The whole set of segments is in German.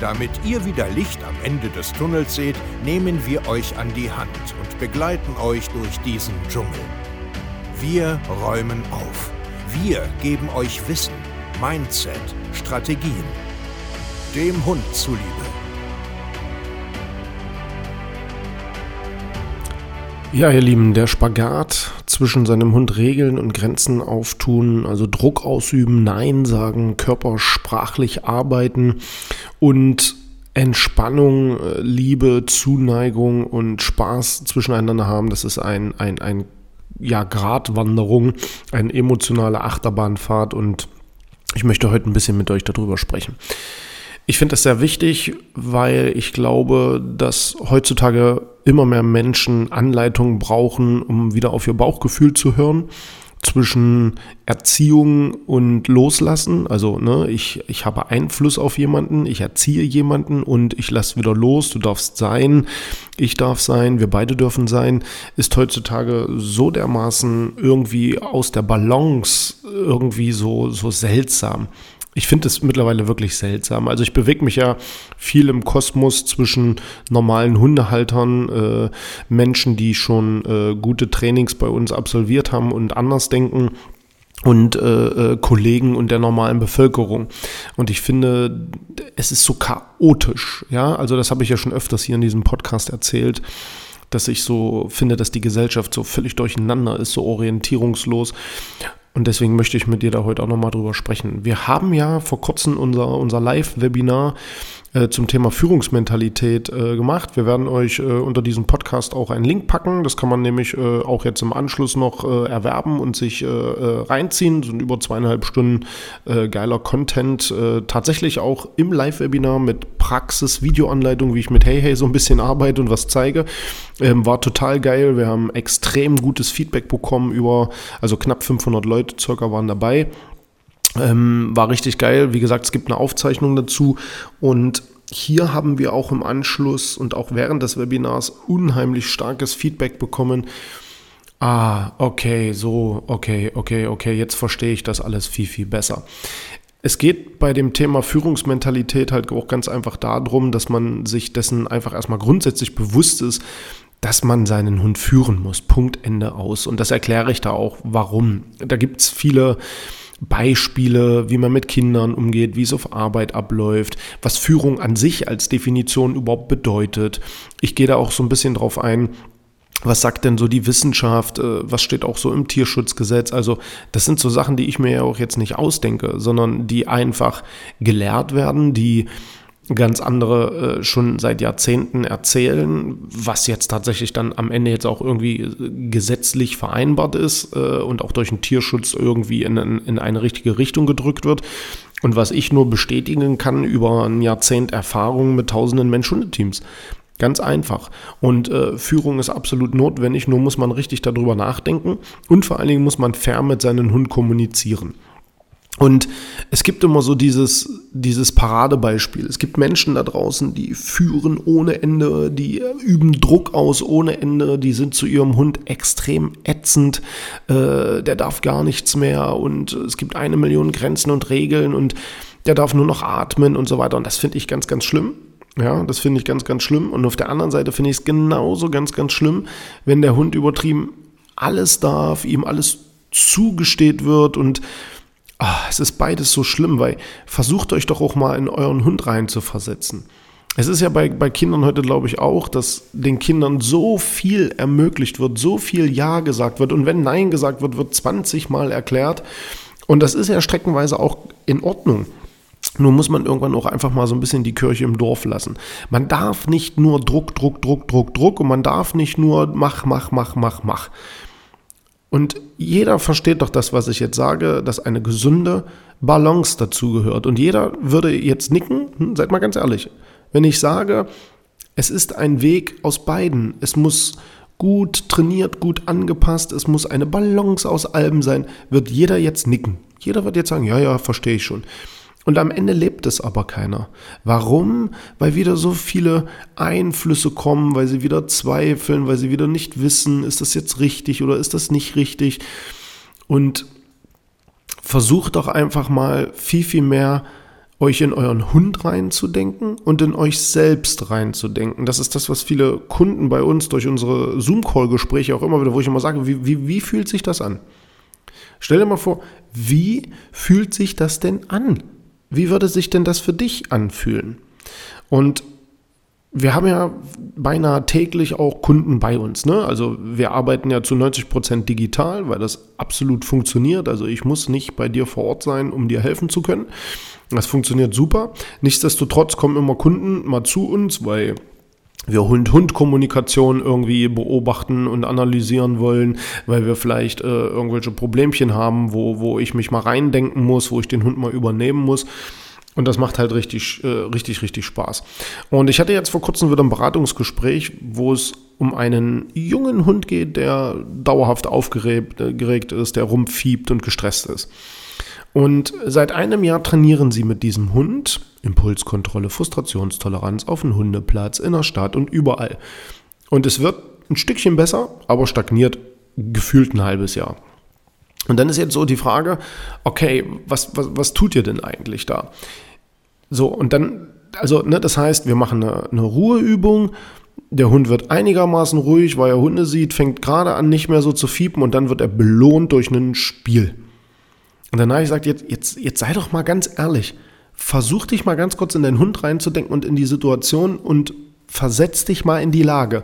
Damit ihr wieder Licht am Ende des Tunnels seht, nehmen wir euch an die Hand und begleiten euch durch diesen Dschungel. Wir räumen auf. Wir geben euch Wissen, Mindset, Strategien. Dem Hund zuliebe. Ja, ihr Lieben, der Spagat zwischen seinem Hund Regeln und Grenzen auftun, also Druck ausüben, Nein sagen, körpersprachlich arbeiten und Entspannung, äh, Liebe, Zuneigung und Spaß zwischeneinander haben, das ist ein, ein, ein ja, Gratwanderung, eine emotionale Achterbahnfahrt und ich möchte heute ein bisschen mit euch darüber sprechen. Ich finde das sehr wichtig, weil ich glaube, dass heutzutage immer mehr Menschen Anleitungen brauchen, um wieder auf ihr Bauchgefühl zu hören. Zwischen Erziehung und Loslassen. Also, ne, ich, ich habe Einfluss auf jemanden, ich erziehe jemanden und ich lasse wieder los. Du darfst sein, ich darf sein, wir beide dürfen sein, ist heutzutage so dermaßen irgendwie aus der Balance irgendwie so, so seltsam. Ich finde es mittlerweile wirklich seltsam. Also ich bewege mich ja viel im Kosmos zwischen normalen Hundehaltern, äh, Menschen, die schon äh, gute Trainings bei uns absolviert haben und anders denken und äh, äh, Kollegen und der normalen Bevölkerung. Und ich finde, es ist so chaotisch. Ja, also das habe ich ja schon öfters hier in diesem Podcast erzählt dass ich so finde, dass die Gesellschaft so völlig durcheinander ist, so orientierungslos. Und deswegen möchte ich mit dir da heute auch nochmal drüber sprechen. Wir haben ja vor kurzem unser, unser Live-Webinar zum Thema Führungsmentalität äh, gemacht. Wir werden euch äh, unter diesem Podcast auch einen Link packen. Das kann man nämlich äh, auch jetzt im Anschluss noch äh, erwerben und sich äh, reinziehen. So sind über zweieinhalb Stunden geiler Content. tatsächlich auch im Live-Webinar mit Praxis-Videoanleitung, wie ich mit Hey Hey so ein bisschen arbeite und was zeige. Ähm, war total geil. Wir haben extrem gutes Feedback bekommen über, also knapp 500 Leute circa waren dabei. Ähm, war richtig geil. Wie gesagt, es gibt eine Aufzeichnung dazu und hier haben wir auch im Anschluss und auch während des Webinars unheimlich starkes Feedback bekommen. Ah, okay, so, okay, okay, okay, jetzt verstehe ich das alles viel, viel besser. Es geht bei dem Thema Führungsmentalität halt auch ganz einfach darum, dass man sich dessen einfach erstmal grundsätzlich bewusst ist, dass man seinen Hund führen muss. Punkt, Ende aus. Und das erkläre ich da auch, warum. Da gibt es viele Beispiele, wie man mit Kindern umgeht, wie es auf Arbeit abläuft, was Führung an sich als Definition überhaupt bedeutet. Ich gehe da auch so ein bisschen drauf ein, was sagt denn so die Wissenschaft? Äh, was steht auch so im Tierschutzgesetz? Also, das sind so Sachen, die ich mir ja auch jetzt nicht ausdenke, sondern die einfach gelehrt werden, die ganz andere äh, schon seit Jahrzehnten erzählen, was jetzt tatsächlich dann am Ende jetzt auch irgendwie äh, gesetzlich vereinbart ist äh, und auch durch den Tierschutz irgendwie in, in eine richtige Richtung gedrückt wird. Und was ich nur bestätigen kann über ein Jahrzehnt Erfahrung mit tausenden Mensch-Hundeteams. Ganz einfach. Und äh, Führung ist absolut notwendig, nur muss man richtig darüber nachdenken und vor allen Dingen muss man fair mit seinem Hund kommunizieren. Und es gibt immer so dieses, dieses Paradebeispiel. Es gibt Menschen da draußen, die führen ohne Ende, die üben Druck aus ohne Ende, die sind zu ihrem Hund extrem ätzend, äh, der darf gar nichts mehr und es gibt eine Million Grenzen und Regeln und der darf nur noch atmen und so weiter. Und das finde ich ganz, ganz schlimm. Ja, das finde ich ganz, ganz schlimm. Und auf der anderen Seite finde ich es genauso ganz, ganz schlimm, wenn der Hund übertrieben alles darf, ihm alles zugesteht wird und ach, es ist beides so schlimm, weil versucht euch doch auch mal in euren Hund rein zu versetzen. Es ist ja bei, bei Kindern heute, glaube ich, auch, dass den Kindern so viel ermöglicht wird, so viel Ja gesagt wird. Und wenn Nein gesagt wird, wird 20 Mal erklärt. Und das ist ja streckenweise auch in Ordnung. Nur muss man irgendwann auch einfach mal so ein bisschen die Kirche im Dorf lassen. Man darf nicht nur Druck, Druck, Druck, Druck, Druck und man darf nicht nur mach, mach, mach, mach, mach. Und jeder versteht doch das, was ich jetzt sage, dass eine gesunde Balance dazugehört. Und jeder würde jetzt nicken, hm, seid mal ganz ehrlich, wenn ich sage, es ist ein Weg aus beiden. Es muss gut trainiert, gut angepasst, es muss eine Balance aus allem sein, wird jeder jetzt nicken. Jeder wird jetzt sagen, ja, ja, verstehe ich schon. Und am Ende lebt es aber keiner. Warum? Weil wieder so viele Einflüsse kommen, weil sie wieder zweifeln, weil sie wieder nicht wissen, ist das jetzt richtig oder ist das nicht richtig. Und versucht doch einfach mal viel, viel mehr euch in euren Hund reinzudenken und in euch selbst reinzudenken. Das ist das, was viele Kunden bei uns durch unsere Zoom-Call-Gespräche auch immer wieder, wo ich immer sage, wie, wie, wie fühlt sich das an? Stell dir mal vor, wie fühlt sich das denn an? Wie würde sich denn das für dich anfühlen? Und wir haben ja beinahe täglich auch Kunden bei uns. Ne? Also wir arbeiten ja zu 90 Prozent digital, weil das absolut funktioniert. Also ich muss nicht bei dir vor Ort sein, um dir helfen zu können. Das funktioniert super. Nichtsdestotrotz kommen immer Kunden mal zu uns, weil wir Hund-Hund-Kommunikation irgendwie beobachten und analysieren wollen, weil wir vielleicht äh, irgendwelche Problemchen haben, wo, wo ich mich mal reindenken muss, wo ich den Hund mal übernehmen muss. Und das macht halt richtig, äh, richtig, richtig Spaß. Und ich hatte jetzt vor kurzem wieder ein Beratungsgespräch, wo es um einen jungen Hund geht, der dauerhaft aufgeregt äh, ist, der rumfiebt und gestresst ist. Und seit einem Jahr trainieren sie mit diesem Hund Impulskontrolle, Frustrationstoleranz auf dem Hundeplatz, in der Stadt und überall. Und es wird ein Stückchen besser, aber stagniert gefühlt ein halbes Jahr. Und dann ist jetzt so die Frage, okay, was, was, was tut ihr denn eigentlich da? So, und dann, also, ne, das heißt, wir machen eine, eine Ruheübung, der Hund wird einigermaßen ruhig, weil er Hunde sieht, fängt gerade an, nicht mehr so zu fiepen und dann wird er belohnt durch ein Spiel. Und danach habe ich gesagt, jetzt, jetzt, jetzt sei doch mal ganz ehrlich. Versuch dich mal ganz kurz in deinen Hund reinzudenken und in die Situation und versetz dich mal in die Lage.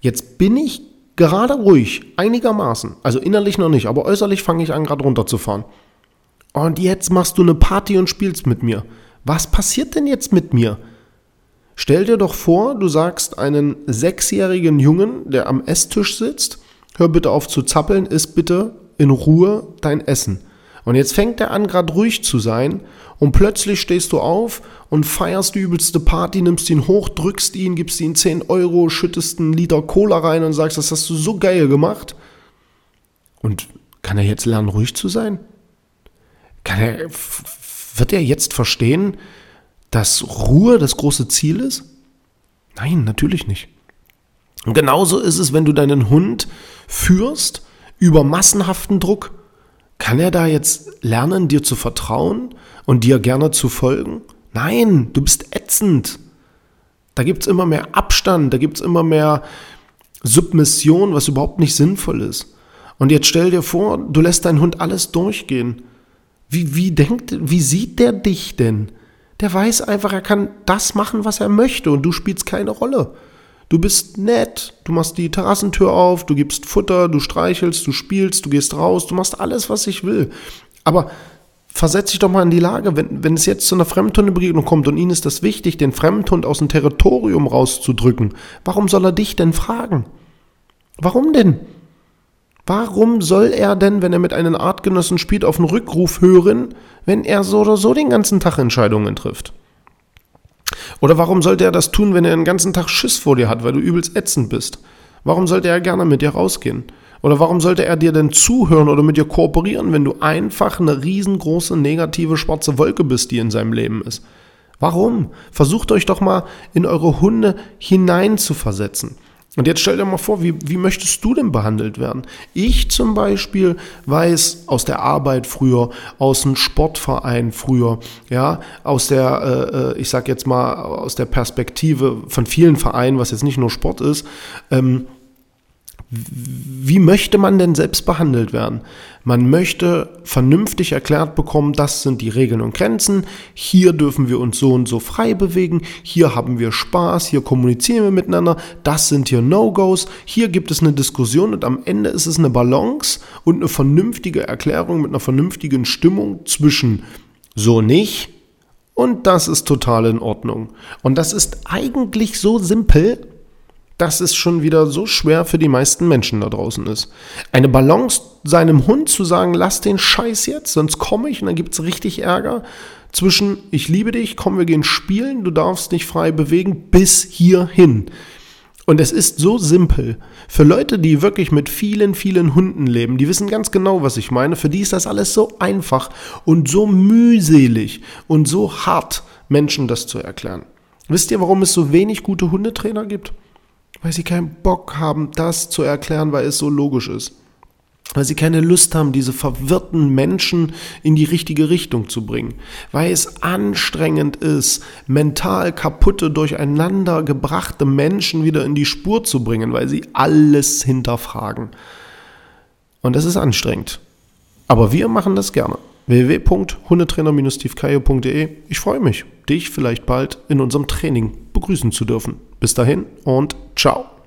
Jetzt bin ich gerade ruhig, einigermaßen. Also innerlich noch nicht, aber äußerlich fange ich an, gerade runterzufahren. Und jetzt machst du eine Party und spielst mit mir. Was passiert denn jetzt mit mir? Stell dir doch vor, du sagst einen sechsjährigen Jungen, der am Esstisch sitzt, hör bitte auf zu zappeln, iss bitte in Ruhe dein Essen. Und jetzt fängt er an, gerade ruhig zu sein und plötzlich stehst du auf und feierst die übelste Party, nimmst ihn hoch, drückst ihn, gibst ihm 10 Euro, schüttest einen Liter Cola rein und sagst, das hast du so geil gemacht. Und kann er jetzt lernen, ruhig zu sein? Kann er, wird er jetzt verstehen, dass Ruhe das große Ziel ist? Nein, natürlich nicht. Und genauso ist es, wenn du deinen Hund führst über massenhaften Druck. Kann er da jetzt lernen, dir zu vertrauen und dir gerne zu folgen? Nein, du bist ätzend. Da gibt es immer mehr Abstand, da gibt es immer mehr Submission, was überhaupt nicht sinnvoll ist. Und jetzt stell dir vor, du lässt deinen Hund alles durchgehen. Wie, wie denkt, wie sieht der dich denn? Der weiß einfach, er kann das machen, was er möchte und du spielst keine Rolle. Du bist nett, du machst die Terrassentür auf, du gibst Futter, du streichelst, du spielst, du gehst raus, du machst alles, was ich will. Aber versetz dich doch mal in die Lage, wenn, wenn es jetzt zu einer Fremdhundebegegnung kommt und Ihnen ist das wichtig, den Fremdhund aus dem Territorium rauszudrücken, warum soll er dich denn fragen? Warum denn? Warum soll er denn, wenn er mit einem Artgenossen spielt, auf einen Rückruf hören, wenn er so oder so den ganzen Tag Entscheidungen trifft? Oder warum sollte er das tun, wenn er den ganzen Tag Schiss vor dir hat, weil du übelst ätzend bist? Warum sollte er gerne mit dir rausgehen? Oder warum sollte er dir denn zuhören oder mit dir kooperieren, wenn du einfach eine riesengroße negative schwarze Wolke bist, die in seinem Leben ist? Warum? Versucht euch doch mal in eure Hunde hinein zu versetzen. Und jetzt stell dir mal vor, wie, wie möchtest du denn behandelt werden? Ich zum Beispiel weiß aus der Arbeit früher, aus dem Sportverein früher, ja, aus der, äh, äh, ich sag jetzt mal, aus der Perspektive von vielen Vereinen, was jetzt nicht nur Sport ist, ähm, wie möchte man denn selbst behandelt werden? Man möchte vernünftig erklärt bekommen, das sind die Regeln und Grenzen, hier dürfen wir uns so und so frei bewegen, hier haben wir Spaß, hier kommunizieren wir miteinander, das sind hier No-Gos, hier gibt es eine Diskussion und am Ende ist es eine Balance und eine vernünftige Erklärung mit einer vernünftigen Stimmung zwischen so nicht und das ist total in Ordnung. Und das ist eigentlich so simpel, dass es schon wieder so schwer für die meisten Menschen da draußen ist. Eine Balance seinem Hund zu sagen, lass den Scheiß jetzt, sonst komme ich und dann gibt es richtig Ärger. Zwischen ich liebe dich, komm, wir gehen spielen, du darfst dich frei bewegen, bis hierhin. Und es ist so simpel. Für Leute, die wirklich mit vielen, vielen Hunden leben, die wissen ganz genau, was ich meine. Für die ist das alles so einfach und so mühselig und so hart, Menschen das zu erklären. Wisst ihr, warum es so wenig gute Hundetrainer gibt? Weil sie keinen Bock haben, das zu erklären, weil es so logisch ist weil sie keine Lust haben, diese verwirrten Menschen in die richtige Richtung zu bringen, weil es anstrengend ist, mental kaputte, durcheinander gebrachte Menschen wieder in die Spur zu bringen, weil sie alles hinterfragen. Und das ist anstrengend. Aber wir machen das gerne. www.hundetrainer-tiefkaio.de Ich freue mich, dich vielleicht bald in unserem Training begrüßen zu dürfen. Bis dahin und ciao.